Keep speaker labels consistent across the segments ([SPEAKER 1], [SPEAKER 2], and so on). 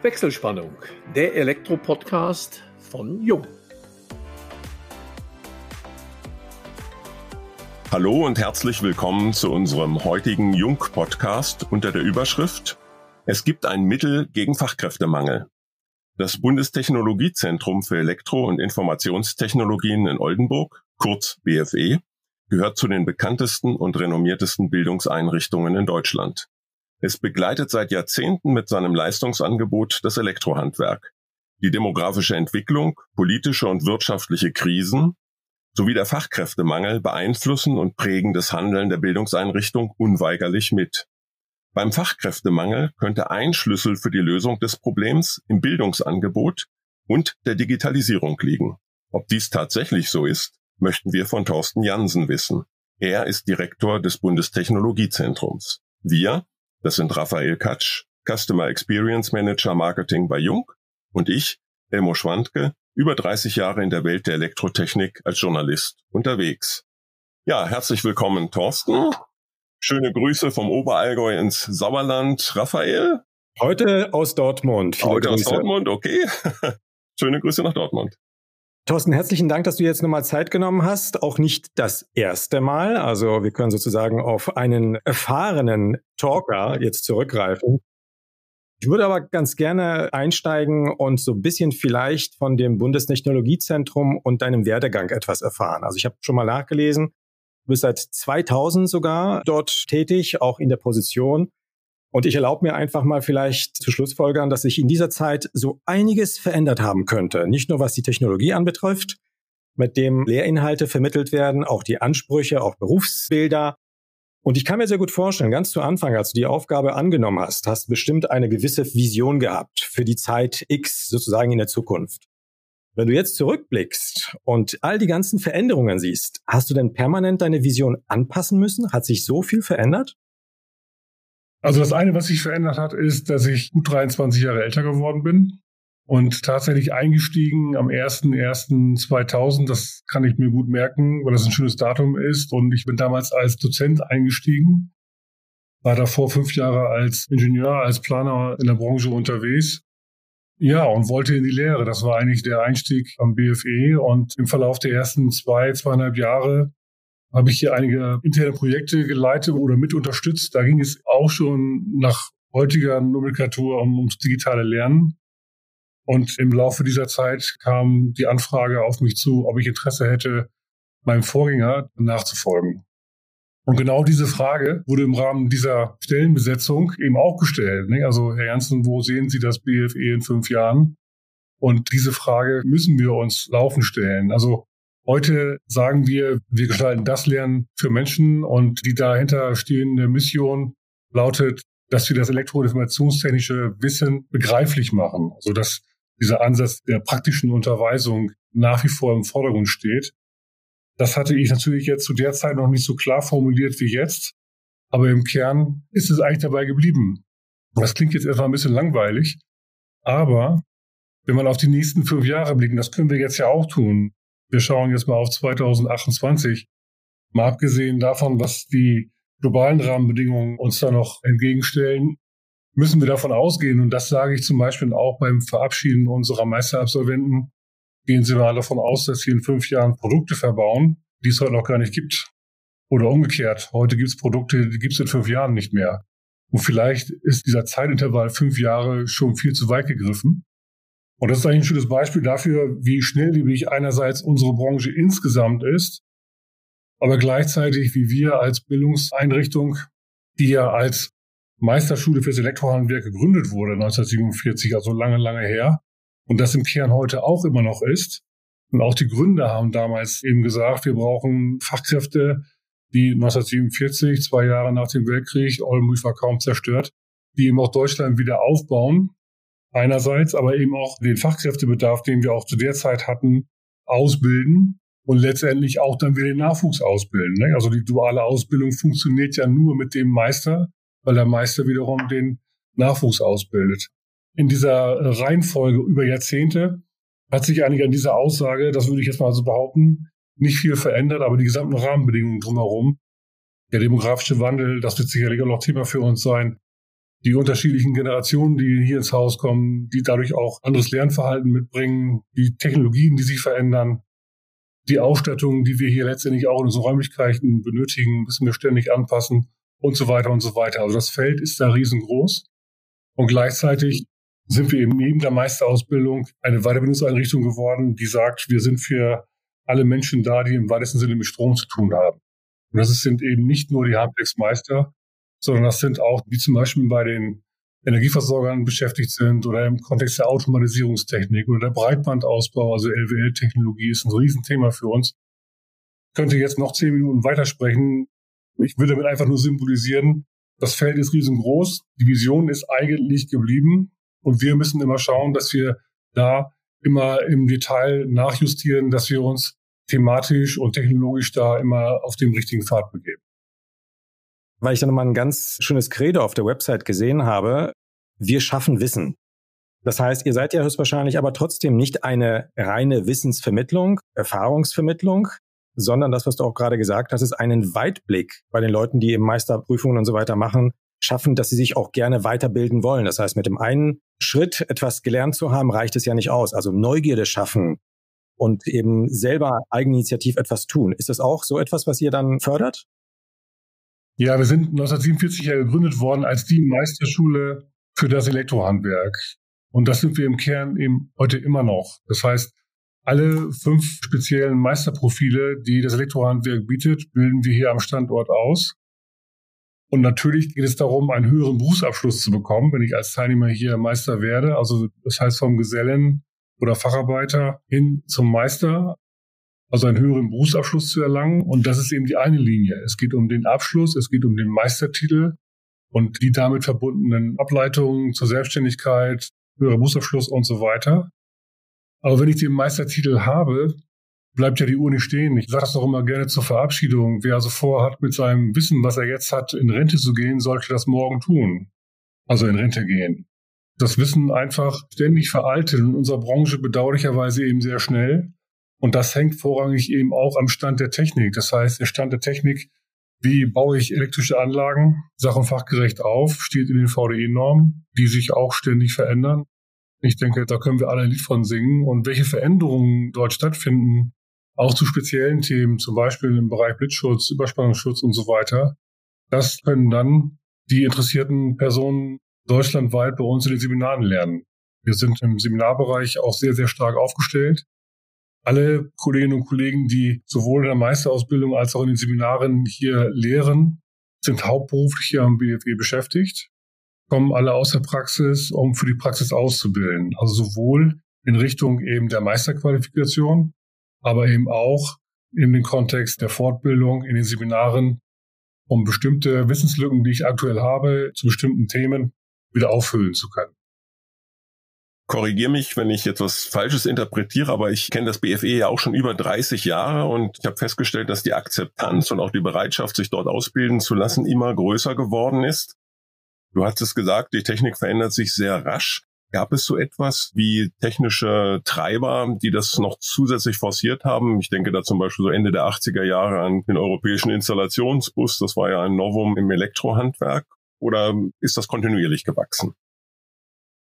[SPEAKER 1] Wechselspannung, der Elektro-Podcast von Jung.
[SPEAKER 2] Hallo und herzlich willkommen zu unserem heutigen Jung-Podcast unter der Überschrift Es gibt ein Mittel gegen Fachkräftemangel. Das Bundestechnologiezentrum für Elektro- und Informationstechnologien in Oldenburg, kurz BFE, gehört zu den bekanntesten und renommiertesten Bildungseinrichtungen in Deutschland. Es begleitet seit Jahrzehnten mit seinem Leistungsangebot das Elektrohandwerk. Die demografische Entwicklung, politische und wirtschaftliche Krisen sowie der Fachkräftemangel beeinflussen und prägen das Handeln der Bildungseinrichtung unweigerlich mit. Beim Fachkräftemangel könnte ein Schlüssel für die Lösung des Problems im Bildungsangebot und der Digitalisierung liegen. Ob dies tatsächlich so ist, möchten wir von Thorsten Jansen wissen. Er ist Direktor des Bundestechnologiezentrums. Wir, das sind Raphael Katsch, Customer Experience Manager Marketing bei Jung und ich, Elmo Schwandke, über 30 Jahre in der Welt der Elektrotechnik als Journalist unterwegs. Ja, herzlich willkommen, Thorsten. Schöne Grüße vom Oberallgäu ins Sauerland, Raphael.
[SPEAKER 3] Heute aus Dortmund.
[SPEAKER 2] Viele Heute Grüße. aus Dortmund, okay. Schöne Grüße nach Dortmund.
[SPEAKER 3] Thorsten, herzlichen Dank, dass du jetzt nochmal Zeit genommen hast. Auch nicht das erste Mal. Also wir können sozusagen auf einen erfahrenen Talker jetzt zurückgreifen. Ich würde aber ganz gerne einsteigen und so ein bisschen vielleicht von dem Bundestechnologiezentrum und deinem Werdegang etwas erfahren. Also ich habe schon mal nachgelesen, du bist seit 2000 sogar dort tätig, auch in der Position. Und ich erlaube mir einfach mal vielleicht zu Schlussfolgern, dass sich in dieser Zeit so einiges verändert haben könnte. Nicht nur was die Technologie anbetrifft, mit dem Lehrinhalte vermittelt werden, auch die Ansprüche, auch Berufsbilder. Und ich kann mir sehr gut vorstellen, ganz zu Anfang, als du die Aufgabe angenommen hast, hast du bestimmt eine gewisse Vision gehabt für die Zeit X sozusagen in der Zukunft. Wenn du jetzt zurückblickst und all die ganzen Veränderungen siehst, hast du denn permanent deine Vision anpassen müssen? Hat sich so viel verändert?
[SPEAKER 4] Also das eine, was sich verändert hat, ist, dass ich gut 23 Jahre älter geworden bin und tatsächlich eingestiegen am 01.01.2000. Das kann ich mir gut merken, weil das ein schönes Datum ist. Und ich bin damals als Dozent eingestiegen, war davor fünf Jahre als Ingenieur, als Planer in der Branche unterwegs. Ja, und wollte in die Lehre. Das war eigentlich der Einstieg am BFE. Und im Verlauf der ersten zwei, zweieinhalb Jahre habe ich hier einige interne Projekte geleitet oder mit unterstützt. Da ging es auch schon nach heutiger Nomenklatur um, ums digitale Lernen. Und im Laufe dieser Zeit kam die Anfrage auf mich zu, ob ich Interesse hätte, meinem Vorgänger nachzufolgen. Und genau diese Frage wurde im Rahmen dieser Stellenbesetzung eben auch gestellt. Ne? Also, Herr Janssen, wo sehen Sie das BFE in fünf Jahren? Und diese Frage müssen wir uns laufen stellen. Also, Heute sagen wir, wir gestalten das Lernen für Menschen und die dahinter stehende Mission lautet, dass wir das elektroinformationstechnische Wissen begreiflich machen. Also dass dieser Ansatz der praktischen Unterweisung nach wie vor im Vordergrund steht. Das hatte ich natürlich jetzt zu der Zeit noch nicht so klar formuliert wie jetzt, aber im Kern ist es eigentlich dabei geblieben. Das klingt jetzt erstmal ein bisschen langweilig, aber wenn man auf die nächsten fünf Jahre blicken, das können wir jetzt ja auch tun, wir schauen jetzt mal auf 2028. Mal abgesehen davon, was die globalen Rahmenbedingungen uns da noch entgegenstellen, müssen wir davon ausgehen, und das sage ich zum Beispiel auch beim Verabschieden unserer Meisterabsolventen, gehen Sie mal davon aus, dass Sie in fünf Jahren Produkte verbauen, die es heute noch gar nicht gibt. Oder umgekehrt, heute gibt es Produkte, die gibt es in fünf Jahren nicht mehr. Und vielleicht ist dieser Zeitintervall fünf Jahre schon viel zu weit gegriffen. Und das ist eigentlich ein schönes Beispiel dafür, wie schnelllebig einerseits unsere Branche insgesamt ist, aber gleichzeitig wie wir als Bildungseinrichtung, die ja als Meisterschule fürs Elektrohandwerk gegründet wurde 1947, also lange, lange her, und das im Kern heute auch immer noch ist. Und auch die Gründer haben damals eben gesagt, wir brauchen Fachkräfte, die 1947, zwei Jahre nach dem Weltkrieg, Oldenburg war kaum zerstört, die eben auch Deutschland wieder aufbauen einerseits, aber eben auch den Fachkräftebedarf, den wir auch zu der Zeit hatten, ausbilden und letztendlich auch dann wieder den Nachwuchs ausbilden. Ne? Also die duale Ausbildung funktioniert ja nur mit dem Meister, weil der Meister wiederum den Nachwuchs ausbildet. In dieser Reihenfolge über Jahrzehnte hat sich eigentlich an dieser Aussage, das würde ich jetzt mal so behaupten, nicht viel verändert, aber die gesamten Rahmenbedingungen drumherum, der demografische Wandel, das wird sicherlich auch noch Thema für uns sein, die unterschiedlichen Generationen, die hier ins Haus kommen, die dadurch auch anderes Lernverhalten mitbringen, die Technologien, die sich verändern, die Ausstattung, die wir hier letztendlich auch in unseren Räumlichkeiten benötigen, müssen wir ständig anpassen und so weiter und so weiter. Also das Feld ist da riesengroß. Und gleichzeitig sind wir eben neben der Meisterausbildung eine Weiterbildungseinrichtung geworden, die sagt, wir sind für alle Menschen da, die im weitesten Sinne mit Strom zu tun haben. Und das sind eben nicht nur die Handwerksmeister, sondern das sind auch, wie zum Beispiel bei den Energieversorgern beschäftigt sind oder im Kontext der Automatisierungstechnik oder der Breitbandausbau, also LWL-Technologie ist ein Riesenthema für uns. Ich könnte jetzt noch zehn Minuten weitersprechen. Ich würde damit einfach nur symbolisieren, das Feld ist riesengroß, die Vision ist eigentlich geblieben und wir müssen immer schauen, dass wir da immer im Detail nachjustieren, dass wir uns thematisch und technologisch da immer auf dem richtigen Pfad begeben.
[SPEAKER 3] Weil ich da nochmal ein ganz schönes Credo auf der Website gesehen habe, wir schaffen Wissen. Das heißt, ihr seid ja höchstwahrscheinlich aber trotzdem nicht eine reine Wissensvermittlung, Erfahrungsvermittlung, sondern das, was du auch gerade gesagt hast, ist einen Weitblick bei den Leuten, die eben Meisterprüfungen und so weiter machen, schaffen, dass sie sich auch gerne weiterbilden wollen. Das heißt, mit dem einen Schritt etwas gelernt zu haben, reicht es ja nicht aus. Also Neugierde schaffen und eben selber eigeninitiativ etwas tun. Ist das auch so etwas, was ihr dann fördert?
[SPEAKER 4] Ja, wir sind 1947 ja gegründet worden als die Meisterschule für das Elektrohandwerk. Und das sind wir im Kern eben heute immer noch. Das heißt, alle fünf speziellen Meisterprofile, die das Elektrohandwerk bietet, bilden wir hier am Standort aus. Und natürlich geht es darum, einen höheren Berufsabschluss zu bekommen, wenn ich als Teilnehmer hier Meister werde. Also das heißt vom Gesellen oder Facharbeiter hin zum Meister, also einen höheren Berufsabschluss zu erlangen. Und das ist eben die eine Linie. Es geht um den Abschluss, es geht um den Meistertitel und die damit verbundenen Ableitungen zur Selbstständigkeit, höherer Berufsabschluss und so weiter. Aber wenn ich den Meistertitel habe, bleibt ja die Uhr nicht stehen. Ich sage das doch immer gerne zur Verabschiedung. Wer also vorhat, mit seinem Wissen, was er jetzt hat, in Rente zu gehen, sollte das morgen tun. Also in Rente gehen. Das Wissen einfach ständig veraltet in unserer Branche bedauerlicherweise eben sehr schnell. Und das hängt vorrangig eben auch am Stand der Technik. Das heißt, der Stand der Technik, wie baue ich elektrische Anlagen sach- und fachgerecht auf, steht in den VDE-Normen, die sich auch ständig verändern. Ich denke, da können wir alle ein Lied von singen. Und welche Veränderungen dort stattfinden, auch zu speziellen Themen, zum Beispiel im Bereich Blitzschutz, Überspannungsschutz und so weiter, das können dann die interessierten Personen deutschlandweit bei uns in den Seminaren lernen. Wir sind im Seminarbereich auch sehr, sehr stark aufgestellt. Alle Kolleginnen und Kollegen, die sowohl in der Meisterausbildung als auch in den Seminaren hier lehren, sind hauptberuflich hier am BFE beschäftigt kommen alle aus der Praxis, um für die Praxis auszubilden. Also sowohl in Richtung eben der Meisterqualifikation, aber eben auch in den Kontext der Fortbildung, in den Seminaren, um bestimmte Wissenslücken, die ich aktuell habe, zu bestimmten Themen wieder auffüllen zu können.
[SPEAKER 2] Korrigiere mich, wenn ich etwas Falsches interpretiere, aber ich kenne das BFE ja auch schon über 30 Jahre und ich habe festgestellt, dass die Akzeptanz und auch die Bereitschaft, sich dort ausbilden zu lassen, immer größer geworden ist. Du hattest gesagt, die Technik verändert sich sehr rasch. Gab es so etwas wie technische Treiber, die das noch zusätzlich forciert haben? Ich denke da zum Beispiel so Ende der 80er Jahre an den europäischen Installationsbus. Das war ja ein Novum im Elektrohandwerk. Oder ist das kontinuierlich gewachsen?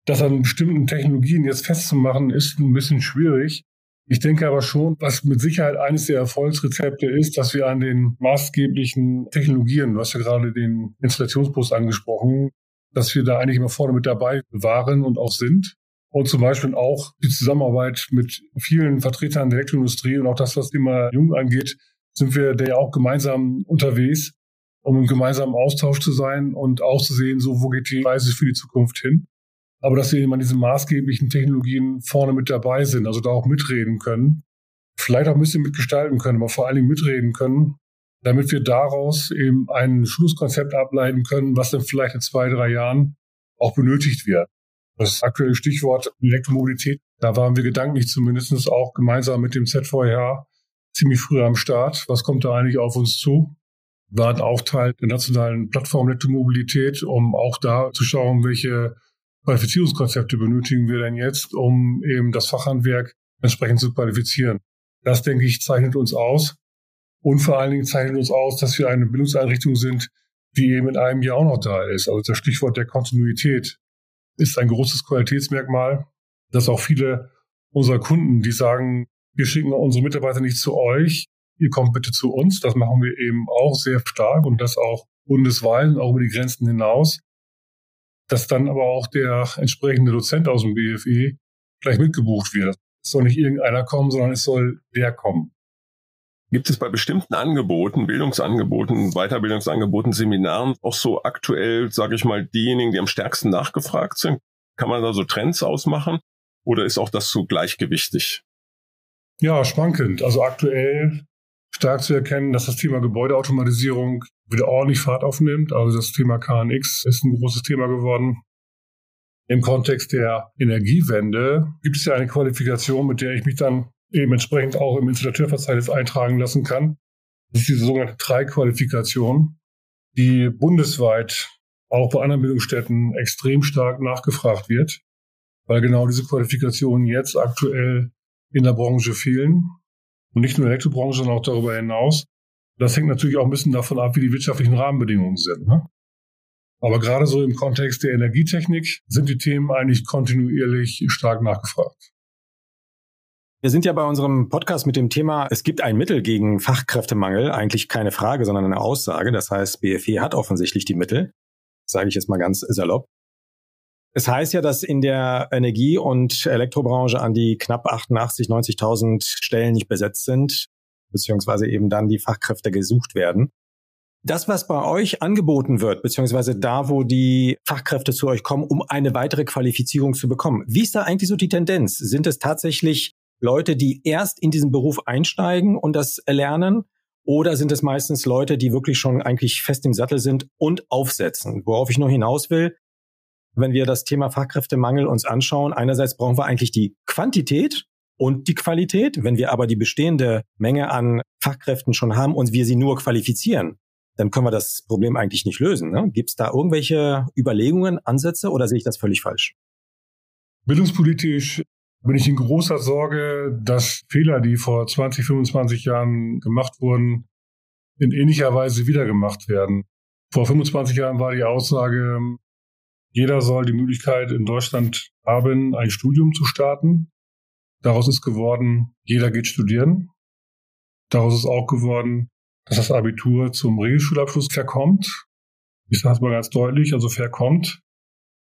[SPEAKER 4] Das an bestimmten Technologien jetzt festzumachen, ist ein bisschen schwierig. Ich denke aber schon, was mit Sicherheit eines der Erfolgsrezepte ist, dass wir an den maßgeblichen Technologien, du hast ja gerade den Installationsbus angesprochen, dass wir da eigentlich immer vorne mit dabei waren und auch sind. Und zum Beispiel auch die Zusammenarbeit mit vielen Vertretern der Elektroindustrie und auch das, was immer Jung angeht, sind wir da ja auch gemeinsam unterwegs, um im gemeinsamen Austausch zu sein und auch zu sehen, so wo geht die Reise für die Zukunft hin aber dass wir eben an diesen maßgeblichen Technologien vorne mit dabei sind, also da auch mitreden können, vielleicht auch ein bisschen mitgestalten können, aber vor allen Dingen mitreden können, damit wir daraus eben ein Schlusskonzept ableiten können, was dann vielleicht in zwei, drei Jahren auch benötigt wird. Das aktuelle Stichwort Elektromobilität, da waren wir gedanklich zumindest auch gemeinsam mit dem ZVH ziemlich früh am Start. Was kommt da eigentlich auf uns zu? Waren auch Teil der nationalen Plattform Elektromobilität, um auch da zu schauen, welche Qualifizierungskonzepte benötigen wir denn jetzt, um eben das Fachhandwerk entsprechend zu qualifizieren. Das, denke ich, zeichnet uns aus. Und vor allen Dingen zeichnet uns aus, dass wir eine Bildungseinrichtung sind, die eben in einem Jahr auch noch da ist. Also das Stichwort der Kontinuität ist ein großes Qualitätsmerkmal, dass auch viele unserer Kunden, die sagen, wir schicken unsere Mitarbeiter nicht zu euch, ihr kommt bitte zu uns. Das machen wir eben auch sehr stark und das auch bundesweit und auch über die Grenzen hinaus. Dass dann aber auch der entsprechende Dozent aus dem BFE gleich mitgebucht wird. Es soll nicht irgendeiner kommen, sondern es soll der kommen.
[SPEAKER 2] Gibt es bei bestimmten Angeboten, Bildungsangeboten, Weiterbildungsangeboten, Seminaren auch so aktuell, sage ich mal, diejenigen, die am stärksten nachgefragt sind? Kann man da so Trends ausmachen? Oder ist auch das so gleichgewichtig?
[SPEAKER 4] Ja, schwankend. Also aktuell stark zu erkennen, dass das Thema Gebäudeautomatisierung wieder ordentlich Fahrt aufnimmt. Also das Thema KNX ist ein großes Thema geworden. Im Kontext der Energiewende gibt es ja eine Qualifikation, mit der ich mich dann eben entsprechend auch im Installateurverzeichnis eintragen lassen kann. Das ist diese sogenannte Drei-Qualifikation, die bundesweit auch bei anderen Bildungsstätten extrem stark nachgefragt wird, weil genau diese Qualifikationen jetzt aktuell in der Branche fehlen. Und nicht nur in der Elektrobranche, sondern auch darüber hinaus. Das hängt natürlich auch ein bisschen davon ab, wie die wirtschaftlichen Rahmenbedingungen sind. Ne? Aber gerade so im Kontext der Energietechnik sind die Themen eigentlich kontinuierlich stark nachgefragt.
[SPEAKER 3] Wir sind ja bei unserem Podcast mit dem Thema, es gibt ein Mittel gegen Fachkräftemangel, eigentlich keine Frage, sondern eine Aussage. Das heißt, BFE hat offensichtlich die Mittel, sage ich jetzt mal ganz salopp. Es heißt ja, dass in der Energie- und Elektrobranche an die knapp 88, 90.000 Stellen nicht besetzt sind, beziehungsweise eben dann die Fachkräfte gesucht werden. Das, was bei euch angeboten wird, beziehungsweise da, wo die Fachkräfte zu euch kommen, um eine weitere Qualifizierung zu bekommen, wie ist da eigentlich so die Tendenz? Sind es tatsächlich Leute, die erst in diesen Beruf einsteigen und das erlernen? Oder sind es meistens Leute, die wirklich schon eigentlich fest im Sattel sind und aufsetzen? Worauf ich nur hinaus will, wenn wir das Thema Fachkräftemangel uns anschauen, einerseits brauchen wir eigentlich die Quantität und die Qualität. Wenn wir aber die bestehende Menge an Fachkräften schon haben und wir sie nur qualifizieren, dann können wir das Problem eigentlich nicht lösen. Ne? Gibt es da irgendwelche Überlegungen, Ansätze oder sehe ich das völlig falsch?
[SPEAKER 4] Bildungspolitisch bin ich in großer Sorge, dass Fehler, die vor 20, 25 Jahren gemacht wurden, in ähnlicher Weise wieder gemacht werden. Vor 25 Jahren war die Aussage, jeder soll die Möglichkeit in Deutschland haben, ein Studium zu starten. Daraus ist geworden, jeder geht studieren. Daraus ist auch geworden, dass das Abitur zum Regelschulabschluss verkommt. Ich sage es mal ganz deutlich, also verkommt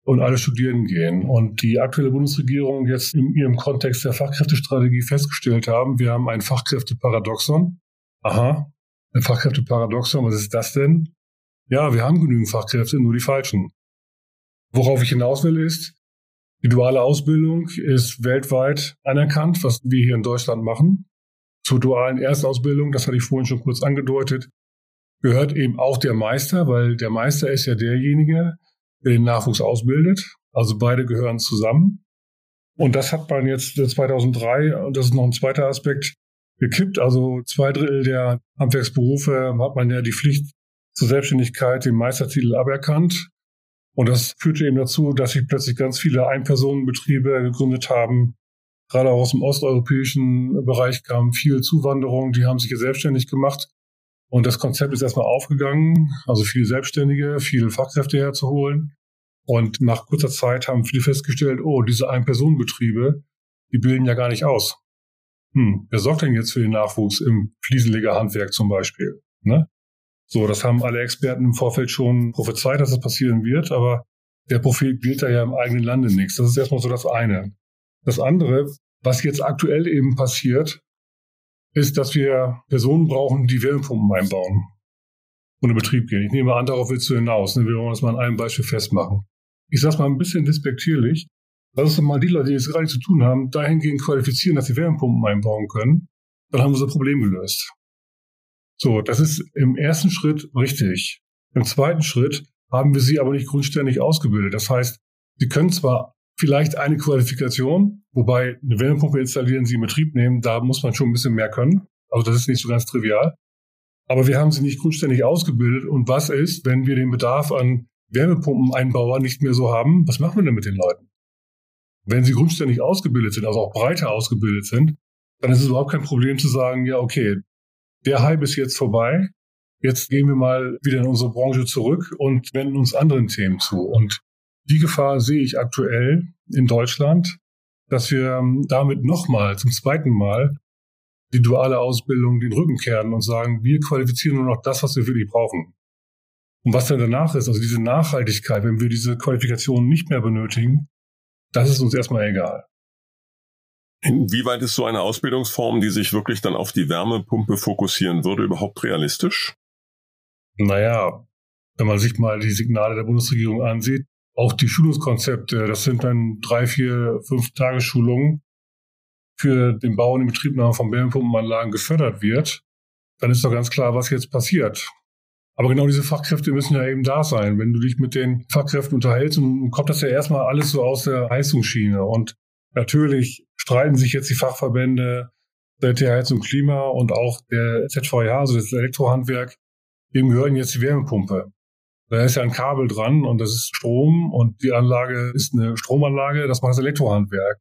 [SPEAKER 4] und alle studieren gehen. Und die aktuelle Bundesregierung jetzt in ihrem Kontext der Fachkräftestrategie festgestellt haben, wir haben ein Fachkräfteparadoxon. Aha, ein Fachkräfteparadoxon, was ist das denn? Ja, wir haben genügend Fachkräfte, nur die falschen. Worauf ich hinaus will ist, die duale Ausbildung ist weltweit anerkannt, was wir hier in Deutschland machen. Zur dualen Erstausbildung, das hatte ich vorhin schon kurz angedeutet, gehört eben auch der Meister, weil der Meister ist ja derjenige, den Nachwuchs ausbildet. Also beide gehören zusammen. Und das hat man jetzt 2003, und das ist noch ein zweiter Aspekt, gekippt. Also zwei Drittel der Handwerksberufe hat man ja die Pflicht zur Selbstständigkeit, den Meistertitel aberkannt. Und das führte eben dazu, dass sich plötzlich ganz viele Einpersonenbetriebe gegründet haben. Gerade auch aus dem osteuropäischen Bereich kam viel Zuwanderung, die haben sich jetzt selbstständig gemacht. Und das Konzept ist erstmal aufgegangen, also viele Selbstständige, viele Fachkräfte herzuholen. Und nach kurzer Zeit haben viele festgestellt, oh, diese Ein-Personen-Betriebe, die bilden ja gar nicht aus. Hm, wer sorgt denn jetzt für den Nachwuchs im Fliesenlegerhandwerk zum Beispiel? Ne? So, das haben alle Experten im Vorfeld schon prophezeit, dass das passieren wird, aber der Prophet gilt da ja im eigenen Lande nichts. Das ist erstmal so das eine. Das andere, was jetzt aktuell eben passiert, ist, dass wir Personen brauchen, die Wärmepumpen einbauen und in Betrieb gehen. Ich nehme an, darauf willst du hinaus. Ne? Wir wollen das mal an einem Beispiel festmachen. Ich sage mal ein bisschen despektierlich. Lass uns mal die Leute, die jetzt gerade zu tun haben, dahingehend qualifizieren, dass sie Wärmepumpen einbauen können. Dann haben wir unser Problem gelöst. So, das ist im ersten Schritt richtig. Im zweiten Schritt haben wir sie aber nicht grundständig ausgebildet. Das heißt, sie können zwar vielleicht eine Qualifikation, wobei eine Wärmepumpe installieren, sie in Betrieb nehmen, da muss man schon ein bisschen mehr können. Also das ist nicht so ganz trivial. Aber wir haben sie nicht grundständig ausgebildet. Und was ist, wenn wir den Bedarf an Wärmepumpeneinbauern nicht mehr so haben? Was machen wir denn mit den Leuten? Wenn sie grundständig ausgebildet sind, also auch breiter ausgebildet sind, dann ist es überhaupt kein Problem zu sagen, ja, okay, der Hype ist jetzt vorbei. Jetzt gehen wir mal wieder in unsere Branche zurück und wenden uns anderen Themen zu. Und die Gefahr sehe ich aktuell in Deutschland, dass wir ähm, damit nochmal, zum zweiten Mal, die duale Ausbildung den Rücken kehren und sagen, wir qualifizieren nur noch das, was wir wirklich brauchen. Und was dann danach ist, also diese Nachhaltigkeit, wenn wir diese Qualifikationen nicht mehr benötigen, das ist uns erstmal egal.
[SPEAKER 2] Inwieweit ist so eine Ausbildungsform, die sich wirklich dann auf die Wärmepumpe fokussieren würde, überhaupt realistisch?
[SPEAKER 4] Naja, wenn man sich mal die Signale der Bundesregierung ansieht, auch die Schulungskonzepte, das sind dann drei, vier, fünf Tagesschulungen für den Bau und den Betriebnahme von Wärmepumpenanlagen gefördert wird, dann ist doch ganz klar, was jetzt passiert. Aber genau diese Fachkräfte müssen ja eben da sein. Wenn du dich mit den Fachkräften unterhältst, und kommt das ja erstmal alles so aus der Heizungsschiene. Und natürlich streiten sich jetzt die Fachverbände der TH Heizung Klima und auch der ZVH, also das Elektrohandwerk, dem gehören jetzt die Wärmepumpe. Da ist ja ein Kabel dran und das ist Strom und die Anlage ist eine Stromanlage, das macht das Elektrohandwerk.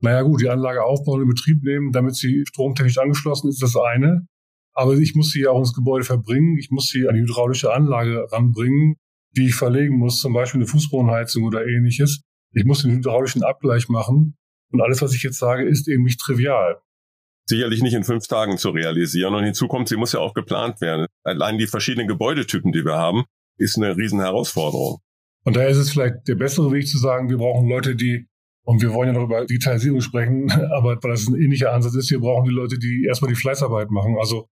[SPEAKER 4] Naja gut, die Anlage aufbauen und in Betrieb nehmen, damit sie stromtechnisch angeschlossen ist, das eine. Aber ich muss sie ja auch ins Gebäude verbringen, ich muss sie an die hydraulische Anlage ranbringen, die ich verlegen muss, zum Beispiel eine Fußbodenheizung oder ähnliches. Ich muss den hydraulischen Abgleich machen. Und alles, was ich jetzt sage, ist eben nicht trivial
[SPEAKER 2] sicherlich nicht in fünf Tagen zu realisieren. Und hinzu kommt, sie muss ja auch geplant werden. Allein die verschiedenen Gebäudetypen, die wir haben, ist eine riesen Herausforderung.
[SPEAKER 4] Und daher ist es vielleicht der bessere Weg zu sagen, wir brauchen Leute, die, und wir wollen ja noch über Digitalisierung sprechen, aber weil das ein ähnlicher Ansatz ist, wir brauchen die Leute, die erstmal die Fleißarbeit machen, also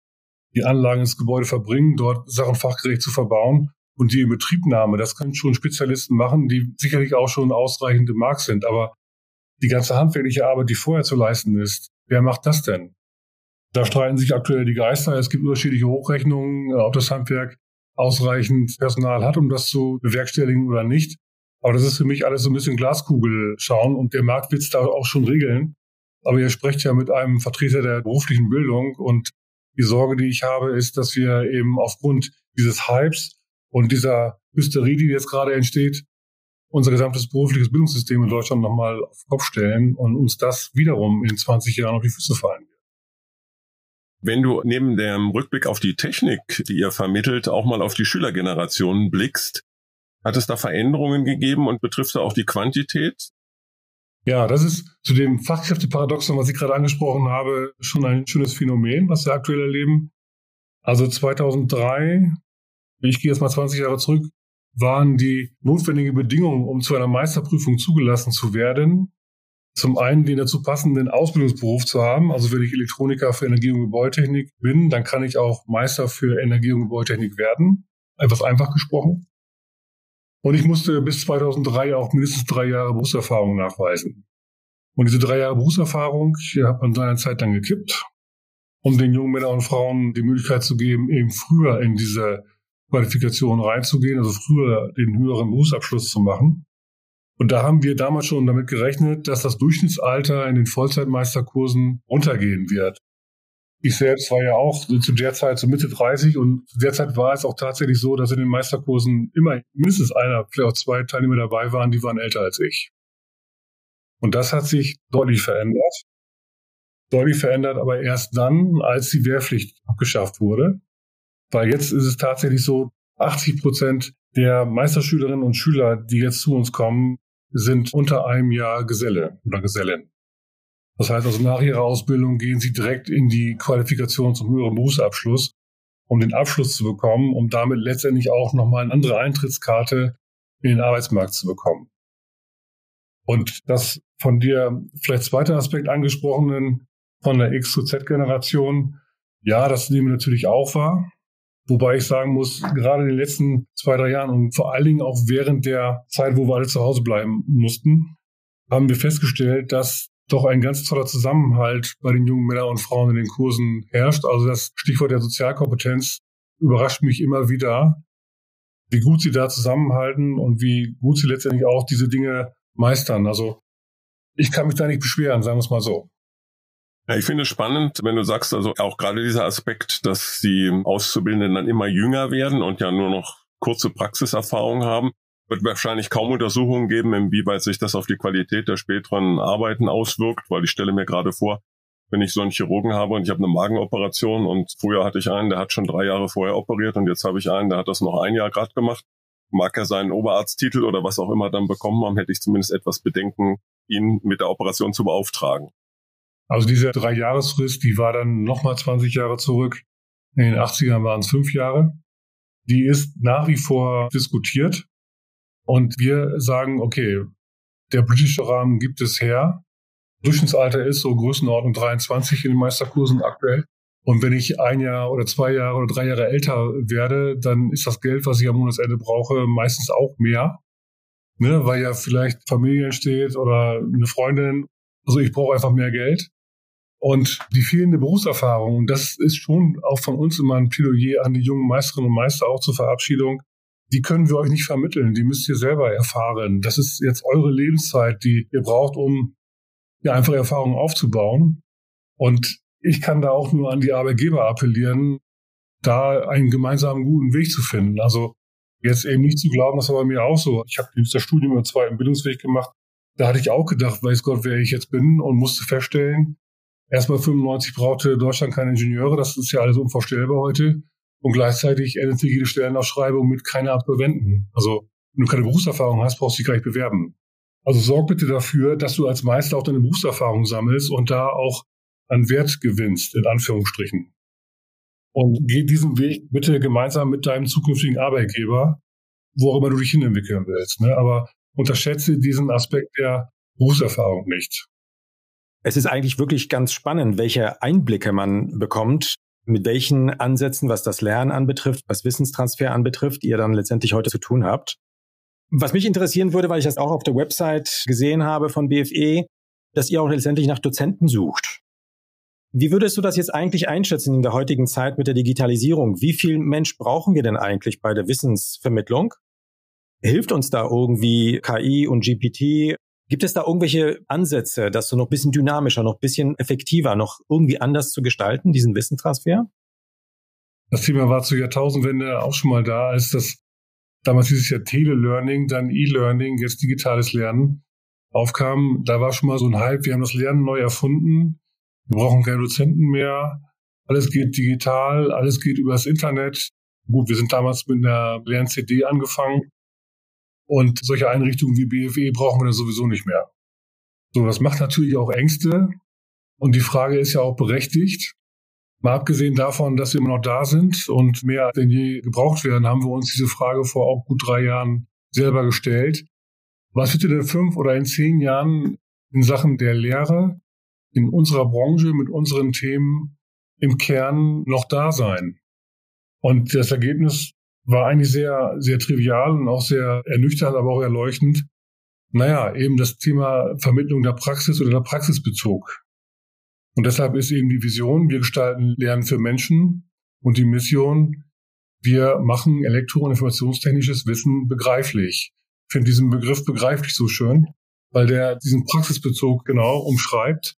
[SPEAKER 4] die Anlagen ins Gebäude verbringen, dort Sachen fachgerecht zu verbauen und die in Betriebnahme, das können schon Spezialisten machen, die sicherlich auch schon ausreichend im Markt sind, aber die ganze handwerkliche Arbeit, die vorher zu leisten ist, wer macht das denn? Da streiten sich aktuell die Geister. Es gibt unterschiedliche Hochrechnungen, ob das Handwerk ausreichend Personal hat, um das zu bewerkstelligen oder nicht. Aber das ist für mich alles so ein bisschen Glaskugel schauen und der Markt wird es da auch schon regeln. Aber ihr sprecht ja mit einem Vertreter der beruflichen Bildung und die Sorge, die ich habe, ist, dass wir eben aufgrund dieses Hypes und dieser Hysterie, die jetzt gerade entsteht, unser gesamtes berufliches Bildungssystem in Deutschland nochmal auf den Kopf stellen und uns das wiederum in 20 Jahren auf die Füße fallen wird.
[SPEAKER 2] Wenn du neben dem Rückblick auf die Technik, die ihr vermittelt, auch mal auf die Schülergenerationen blickst, hat es da Veränderungen gegeben und betrifft da auch die Quantität?
[SPEAKER 4] Ja, das ist zu dem Fachkräfteparadoxon, was ich gerade angesprochen habe, schon ein schönes Phänomen, was wir aktuell erleben. Also 2003, ich gehe jetzt mal 20 Jahre zurück, waren die notwendigen Bedingungen, um zu einer Meisterprüfung zugelassen zu werden, zum einen den dazu passenden Ausbildungsberuf zu haben. Also wenn ich Elektroniker für Energie- und Gebäudetechnik bin, dann kann ich auch Meister für Energie- und Gebäudetechnik werden. Etwas einfach gesprochen. Und ich musste bis 2003 auch mindestens drei Jahre Berufserfahrung nachweisen. Und diese drei Jahre Berufserfahrung hier hat man seiner Zeit dann gekippt, um den jungen Männern und Frauen die Möglichkeit zu geben, eben früher in diese Qualifikation reinzugehen, also früher den höheren Berufsabschluss zu machen. Und da haben wir damals schon damit gerechnet, dass das Durchschnittsalter in den Vollzeitmeisterkursen runtergehen wird. Ich selbst war ja auch zu der Zeit so Mitte 30 und zu der Zeit war es auch tatsächlich so, dass in den Meisterkursen immer mindestens einer, vielleicht auch zwei Teilnehmer dabei waren, die waren älter als ich. Und das hat sich deutlich verändert. Deutlich verändert aber erst dann, als die Wehrpflicht abgeschafft wurde. Weil jetzt ist es tatsächlich so, 80 Prozent der Meisterschülerinnen und Schüler, die jetzt zu uns kommen, sind unter einem Jahr Geselle oder Gesellin. Das heißt also, nach ihrer Ausbildung gehen sie direkt in die Qualifikation zum höheren Berufsabschluss, um den Abschluss zu bekommen, um damit letztendlich auch nochmal eine andere Eintrittskarte in den Arbeitsmarkt zu bekommen. Und das von dir vielleicht zweiter Aspekt angesprochenen von der X zu Z-Generation, ja, das nehmen wir natürlich auch wahr. Wobei ich sagen muss, gerade in den letzten zwei, drei Jahren und vor allen Dingen auch während der Zeit, wo wir alle zu Hause bleiben mussten, haben wir festgestellt, dass doch ein ganz toller Zusammenhalt bei den jungen Männern und Frauen in den Kursen herrscht. Also das Stichwort der Sozialkompetenz überrascht mich immer wieder, wie gut sie da zusammenhalten und wie gut sie letztendlich auch diese Dinge meistern. Also ich kann mich da nicht beschweren, sagen wir es mal so.
[SPEAKER 2] Ja, ich finde es spannend, wenn du sagst, also auch gerade dieser Aspekt, dass die Auszubildenden dann immer jünger werden und ja nur noch kurze Praxiserfahrung haben, wird wahrscheinlich kaum Untersuchungen geben, inwieweit sich das auf die Qualität der späteren Arbeiten auswirkt, weil ich stelle mir gerade vor, wenn ich so einen Chirurgen habe und ich habe eine Magenoperation und früher hatte ich einen, der hat schon drei Jahre vorher operiert und jetzt habe ich einen, der hat das noch ein Jahr gerade gemacht. Mag er seinen Oberarzttitel oder was auch immer dann bekommen haben, hätte ich zumindest etwas Bedenken, ihn mit der Operation zu beauftragen.
[SPEAKER 4] Also diese drei Jahresfrist, die war dann nochmal 20 Jahre zurück. In den 80ern waren es fünf Jahre. Die ist nach wie vor diskutiert. Und wir sagen, okay, der britische Rahmen gibt es her. Durchschnittsalter ist so Größenordnung 23 in den Meisterkursen aktuell. Und wenn ich ein Jahr oder zwei Jahre oder drei Jahre älter werde, dann ist das Geld, was ich am Monatsende brauche, meistens auch mehr. Ne, weil ja vielleicht Familie entsteht oder eine Freundin. Also ich brauche einfach mehr Geld. Und die fehlende Berufserfahrung, das ist schon auch von uns immer ein Plädoyer an die jungen Meisterinnen und Meister auch zur Verabschiedung. Die können wir euch nicht vermitteln. Die müsst ihr selber erfahren. Das ist jetzt eure Lebenszeit, die ihr braucht, um ja, einfach Erfahrungen aufzubauen. Und ich kann da auch nur an die Arbeitgeber appellieren, da einen gemeinsamen guten Weg zu finden. Also jetzt eben nicht zu glauben, das war bei mir auch so. Ich habe das Studium im zweiten Bildungsweg gemacht. Da hatte ich auch gedacht, weiß Gott, wer ich jetzt bin und musste feststellen, erstmal 95 brauchte Deutschland keine Ingenieure. Das ist ja alles unvorstellbar heute. Und gleichzeitig endete jede Stellenausschreibung mit keine Absolventen. Also wenn du keine Berufserfahrung hast, brauchst du dich gleich bewerben. Also sorg bitte dafür, dass du als Meister auch deine Berufserfahrung sammelst und da auch an Wert gewinnst, in Anführungsstrichen. Und geh diesen Weg bitte gemeinsam mit deinem zukünftigen Arbeitgeber, wo auch immer du dich hinentwickeln willst. Ne? Aber unterschätze diesen Aspekt der Berufserfahrung nicht.
[SPEAKER 3] Es ist eigentlich wirklich ganz spannend, welche Einblicke man bekommt, mit welchen Ansätzen, was das Lernen anbetrifft, was Wissenstransfer anbetrifft, ihr dann letztendlich heute zu tun habt. Was mich interessieren würde, weil ich das auch auf der Website gesehen habe von BFE, dass ihr auch letztendlich nach Dozenten sucht. Wie würdest du das jetzt eigentlich einschätzen in der heutigen Zeit mit der Digitalisierung? Wie viel Mensch brauchen wir denn eigentlich bei der Wissensvermittlung? Hilft uns da irgendwie KI und GPT? Gibt es da irgendwelche Ansätze, das so noch ein bisschen dynamischer, noch ein bisschen effektiver, noch irgendwie anders zu gestalten, diesen Wissenstransfer?
[SPEAKER 4] Das Thema war zur Jahrtausendwende auch schon mal da, als das damals hieß es ja Telelearning, dann E-Learning, jetzt digitales Lernen aufkam. Da war schon mal so ein Hype, wir haben das Lernen neu erfunden, wir brauchen keine Dozenten mehr, alles geht digital, alles geht übers Internet. Gut, wir sind damals mit einer Lern-CD angefangen und solche Einrichtungen wie BFE brauchen wir dann sowieso nicht mehr. So, das macht natürlich auch Ängste und die Frage ist ja auch berechtigt. Mal abgesehen davon, dass wir immer noch da sind und mehr denn je gebraucht werden, haben wir uns diese Frage vor auch gut drei Jahren selber gestellt. Was wird denn in fünf oder in zehn Jahren in Sachen der Lehre in unserer Branche mit unseren Themen im Kern noch da sein? Und das Ergebnis war eigentlich sehr, sehr trivial und auch sehr ernüchternd, aber auch erleuchtend. Naja, eben das Thema Vermittlung der Praxis oder der Praxisbezug. Und deshalb ist eben die Vision, wir gestalten Lernen für Menschen und die Mission, wir machen elektro- und informationstechnisches Wissen begreiflich. Ich finde diesen Begriff begreiflich so schön, weil der diesen Praxisbezug genau umschreibt.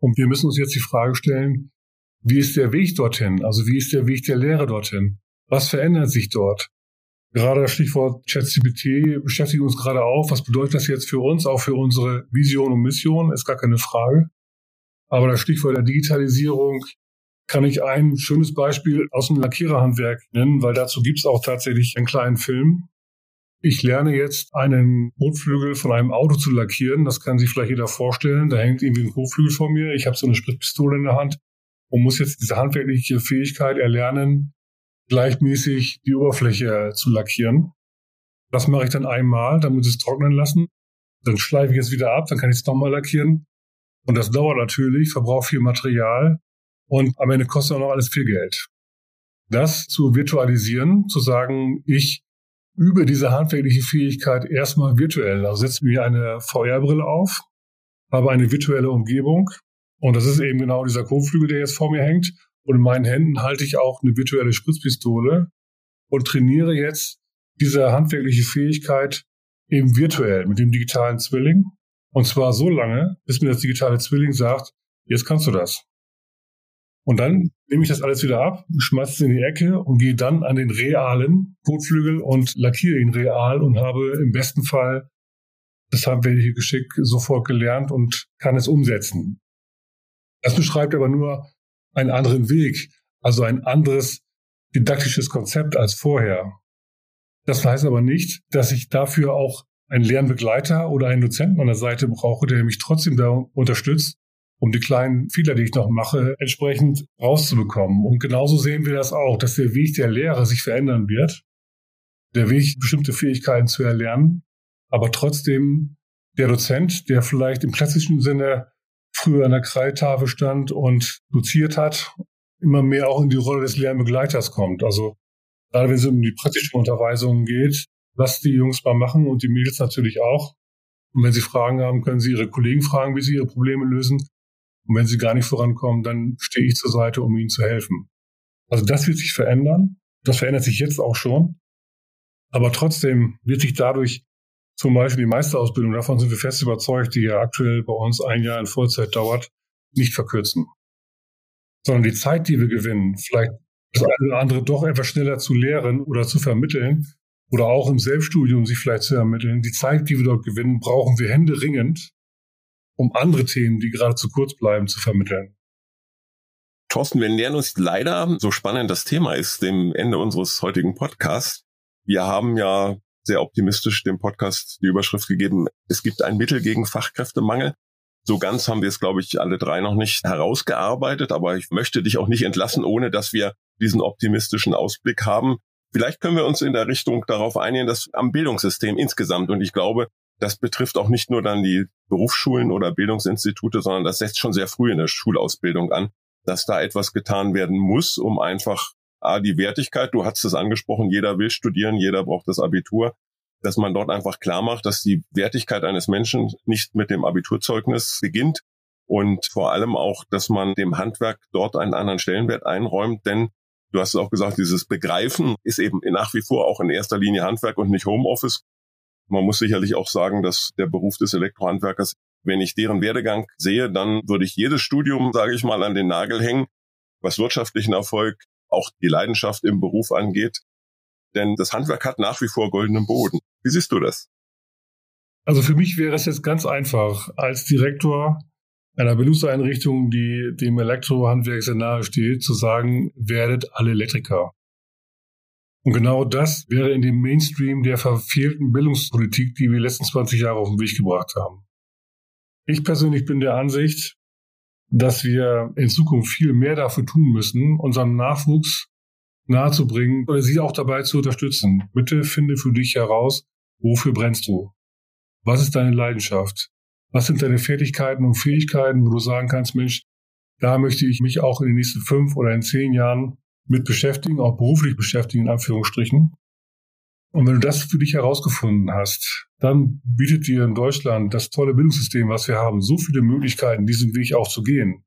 [SPEAKER 4] Und wir müssen uns jetzt die Frage stellen, wie ist der Weg dorthin? Also wie ist der Weg der Lehre dorthin? Was verändert sich dort? Gerade das Stichwort ChatGPT beschäftigt uns gerade auch. Was bedeutet das jetzt für uns, auch für unsere Vision und Mission? Ist gar keine Frage. Aber das Stichwort der Digitalisierung kann ich ein schönes Beispiel aus dem Lackiererhandwerk nennen, weil dazu gibt es auch tatsächlich einen kleinen Film. Ich lerne jetzt einen Kotflügel von einem Auto zu lackieren. Das kann sich vielleicht jeder vorstellen. Da hängt irgendwie ein Kotflügel vor mir. Ich habe so eine Spritpistole in der Hand und muss jetzt diese handwerkliche Fähigkeit erlernen, gleichmäßig die Oberfläche zu lackieren. Das mache ich dann einmal, dann muss ich es trocknen lassen. Dann schleife ich es wieder ab, dann kann ich es nochmal lackieren. Und das dauert natürlich, verbraucht viel Material und am Ende kostet auch noch alles viel Geld. Das zu virtualisieren, zu sagen, ich übe diese handwerkliche Fähigkeit erstmal virtuell. Also setze mir eine VR-Brille auf, habe eine virtuelle Umgebung und das ist eben genau dieser Kotflügel, der jetzt vor mir hängt. Und in meinen Händen halte ich auch eine virtuelle Spritzpistole und trainiere jetzt diese handwerkliche Fähigkeit eben virtuell mit dem digitalen Zwilling. Und zwar so lange, bis mir das digitale Zwilling sagt, jetzt kannst du das. Und dann nehme ich das alles wieder ab, schmeiße es in die Ecke und gehe dann an den realen Kotflügel und lackiere ihn real und habe im besten Fall das handwerkliche Geschick sofort gelernt und kann es umsetzen. Das beschreibt aber nur einen anderen Weg, also ein anderes didaktisches Konzept als vorher. Das heißt aber nicht, dass ich dafür auch einen Lernbegleiter oder einen Dozenten an der Seite brauche, der mich trotzdem da unterstützt, um die kleinen Fehler, die ich noch mache, entsprechend rauszubekommen. Und genauso sehen wir das auch, dass der Weg der Lehre sich verändern wird, der Weg, bestimmte Fähigkeiten zu erlernen, aber trotzdem der Dozent, der vielleicht im klassischen Sinne früher an der Kreitafel stand und doziert hat, immer mehr auch in die Rolle des Lernbegleiters kommt. Also gerade wenn es um die praktische Unterweisung geht, lasst die Jungs mal machen und die Mädels natürlich auch. Und wenn sie Fragen haben, können sie ihre Kollegen fragen, wie sie ihre Probleme lösen. Und wenn sie gar nicht vorankommen, dann stehe ich zur Seite, um ihnen zu helfen. Also das wird sich verändern. Das verändert sich jetzt auch schon. Aber trotzdem wird sich dadurch zum Beispiel die Meisterausbildung, davon sind wir fest überzeugt, die ja aktuell bei uns ein Jahr in Vollzeit dauert, nicht verkürzen. Sondern die Zeit, die wir gewinnen, vielleicht das eine oder andere doch etwas schneller zu lehren oder zu vermitteln oder auch im Selbststudium sich vielleicht zu ermitteln, die Zeit, die wir dort gewinnen, brauchen wir händeringend, um andere Themen, die gerade zu kurz bleiben, zu vermitteln.
[SPEAKER 2] Thorsten, wir nähern uns leider, so spannend das Thema ist, dem Ende unseres heutigen Podcasts. Wir haben ja sehr optimistisch dem Podcast die Überschrift gegeben, es gibt ein Mittel gegen Fachkräftemangel. So ganz haben wir es, glaube ich, alle drei noch nicht herausgearbeitet, aber ich möchte dich auch nicht entlassen, ohne dass wir diesen optimistischen Ausblick haben. Vielleicht können wir uns in der Richtung darauf einigen, dass am Bildungssystem insgesamt, und ich glaube, das betrifft auch nicht nur dann die Berufsschulen oder Bildungsinstitute, sondern das setzt schon sehr früh in der Schulausbildung an, dass da etwas getan werden muss, um einfach A, die Wertigkeit, du hast es angesprochen, jeder will studieren, jeder braucht das Abitur, dass man dort einfach klar macht, dass die Wertigkeit eines Menschen nicht mit dem Abiturzeugnis beginnt und vor allem auch, dass man dem Handwerk dort einen anderen Stellenwert einräumt, denn du hast es auch gesagt, dieses Begreifen ist eben nach wie vor auch in erster Linie Handwerk und nicht Homeoffice. Man muss sicherlich auch sagen, dass der Beruf des Elektrohandwerkers, wenn ich deren Werdegang sehe, dann würde ich jedes Studium, sage ich mal, an den Nagel hängen, was wirtschaftlichen Erfolg, auch die Leidenschaft im Beruf angeht. Denn das Handwerk hat nach wie vor goldenen Boden. Wie siehst du das?
[SPEAKER 4] Also für mich wäre es jetzt ganz einfach, als Direktor einer Bildungseinrichtung, die dem Elektrohandwerk sehr nahe steht, zu sagen, werdet alle Elektriker. Und genau das wäre in dem Mainstream der verfehlten Bildungspolitik, die wir die letzten 20 Jahre auf den Weg gebracht haben. Ich persönlich bin der Ansicht, dass wir in Zukunft viel mehr dafür tun müssen, unseren Nachwuchs nahezubringen oder sie auch dabei zu unterstützen. Bitte finde für dich heraus, wofür brennst du? Was ist deine Leidenschaft? Was sind deine Fertigkeiten und Fähigkeiten, wo du sagen kannst, Mensch, da möchte ich mich auch in den nächsten fünf oder in zehn Jahren mit beschäftigen, auch beruflich beschäftigen, in Anführungsstrichen. Und wenn du das für dich herausgefunden hast, dann bietet dir in Deutschland das tolle Bildungssystem, was wir haben, so viele Möglichkeiten, diesen Weg auch zu gehen.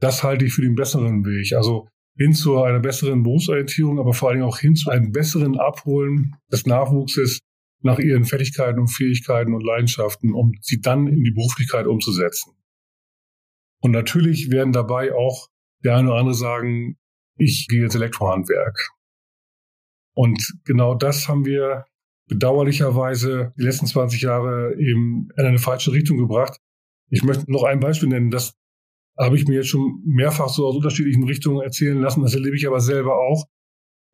[SPEAKER 4] Das halte ich für den besseren Weg. Also hin zu einer besseren Berufsorientierung, aber vor allen Dingen auch hin zu einem besseren Abholen des Nachwuchses nach ihren Fertigkeiten und Fähigkeiten und Leidenschaften, um sie dann in die Beruflichkeit umzusetzen. Und natürlich werden dabei auch der eine oder andere sagen, ich gehe ins Elektrohandwerk. Und genau das haben wir bedauerlicherweise die letzten 20 Jahre eben in eine falsche Richtung gebracht. Ich möchte noch ein Beispiel nennen, das habe ich mir jetzt schon mehrfach so aus unterschiedlichen Richtungen erzählen lassen, das erlebe ich aber selber auch.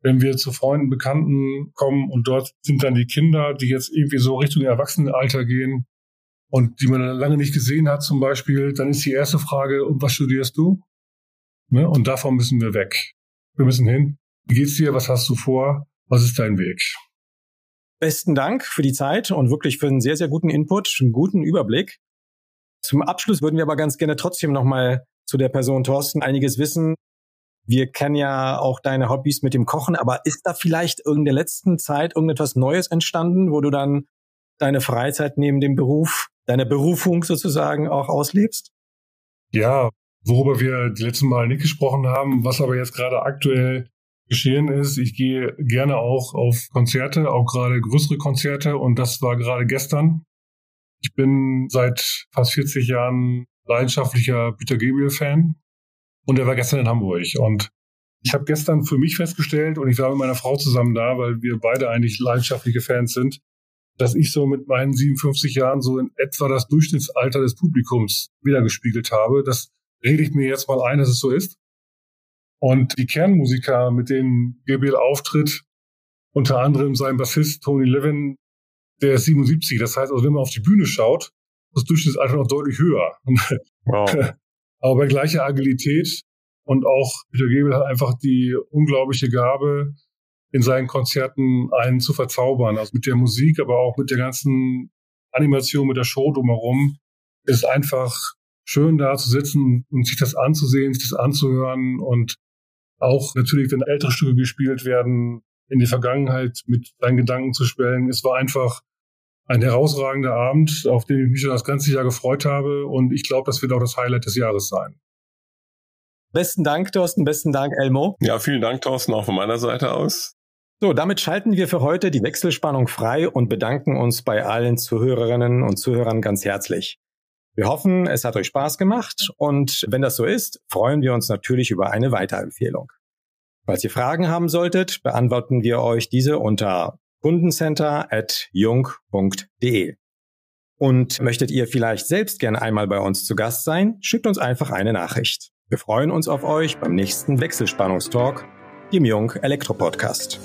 [SPEAKER 4] Wenn wir zu Freunden, Bekannten kommen und dort sind dann die Kinder, die jetzt irgendwie so Richtung Erwachsenenalter gehen und die man lange nicht gesehen hat zum Beispiel, dann ist die erste Frage, und was studierst du? Ne? Und davon müssen wir weg. Wir müssen hin. Wie geht's dir? Was hast du vor? Was ist dein Weg?
[SPEAKER 3] Besten Dank für die Zeit und wirklich für einen sehr, sehr guten Input, einen guten Überblick. Zum Abschluss würden wir aber ganz gerne trotzdem nochmal zu der Person Thorsten einiges wissen. Wir kennen ja auch deine Hobbys mit dem Kochen, aber ist da vielleicht in der letzten Zeit irgendetwas Neues entstanden, wo du dann deine Freizeit neben dem Beruf, deine Berufung sozusagen auch auslebst?
[SPEAKER 4] Ja, worüber wir die letzten Mal nicht gesprochen haben, was aber jetzt gerade aktuell geschehen ist. Ich gehe gerne auch auf Konzerte, auch gerade größere Konzerte und das war gerade gestern. Ich bin seit fast 40 Jahren leidenschaftlicher Peter Gabriel-Fan und er war gestern in Hamburg und ich habe gestern für mich festgestellt und ich war mit meiner Frau zusammen da, weil wir beide eigentlich leidenschaftliche Fans sind, dass ich so mit meinen 57 Jahren so in etwa das Durchschnittsalter des Publikums wiedergespiegelt habe, dass rede ich mir jetzt mal ein, dass es so ist. Und die Kernmusiker, mit denen Gabriel auftritt, unter anderem sein Bassist Tony Levin, der ist 77. Das heißt, also wenn man auf die Bühne schaut, ist das Durchschnittsalter noch deutlich höher. Wow. Aber bei gleicher Agilität und auch Peter Gabriel hat einfach die unglaubliche Gabe, in seinen Konzerten einen zu verzaubern. Also mit der Musik, aber auch mit der ganzen Animation, mit der Show drumherum. ist einfach schön da zu sitzen und sich das anzusehen, sich das anzuhören und auch natürlich, wenn ältere Stücke gespielt werden, in die Vergangenheit mit seinen Gedanken zu spellen. Es war einfach ein herausragender Abend, auf den ich mich schon das ganze Jahr gefreut habe und ich glaube, das wird auch das Highlight des Jahres sein.
[SPEAKER 3] Besten Dank, Thorsten, besten Dank, Elmo.
[SPEAKER 2] Ja, vielen Dank, Thorsten, auch von meiner Seite aus.
[SPEAKER 3] So, damit schalten wir für heute die Wechselspannung frei und bedanken uns bei allen Zuhörerinnen und Zuhörern ganz herzlich. Wir hoffen, es hat euch Spaß gemacht und wenn das so ist, freuen wir uns natürlich über eine Weiterempfehlung. Falls ihr Fragen haben solltet, beantworten wir euch diese unter kundencenter.jung.de. Und möchtet ihr vielleicht selbst gerne einmal bei uns zu Gast sein, schickt uns einfach eine Nachricht. Wir freuen uns auf euch beim nächsten Wechselspannungstalk, dem Jung Elektro Podcast.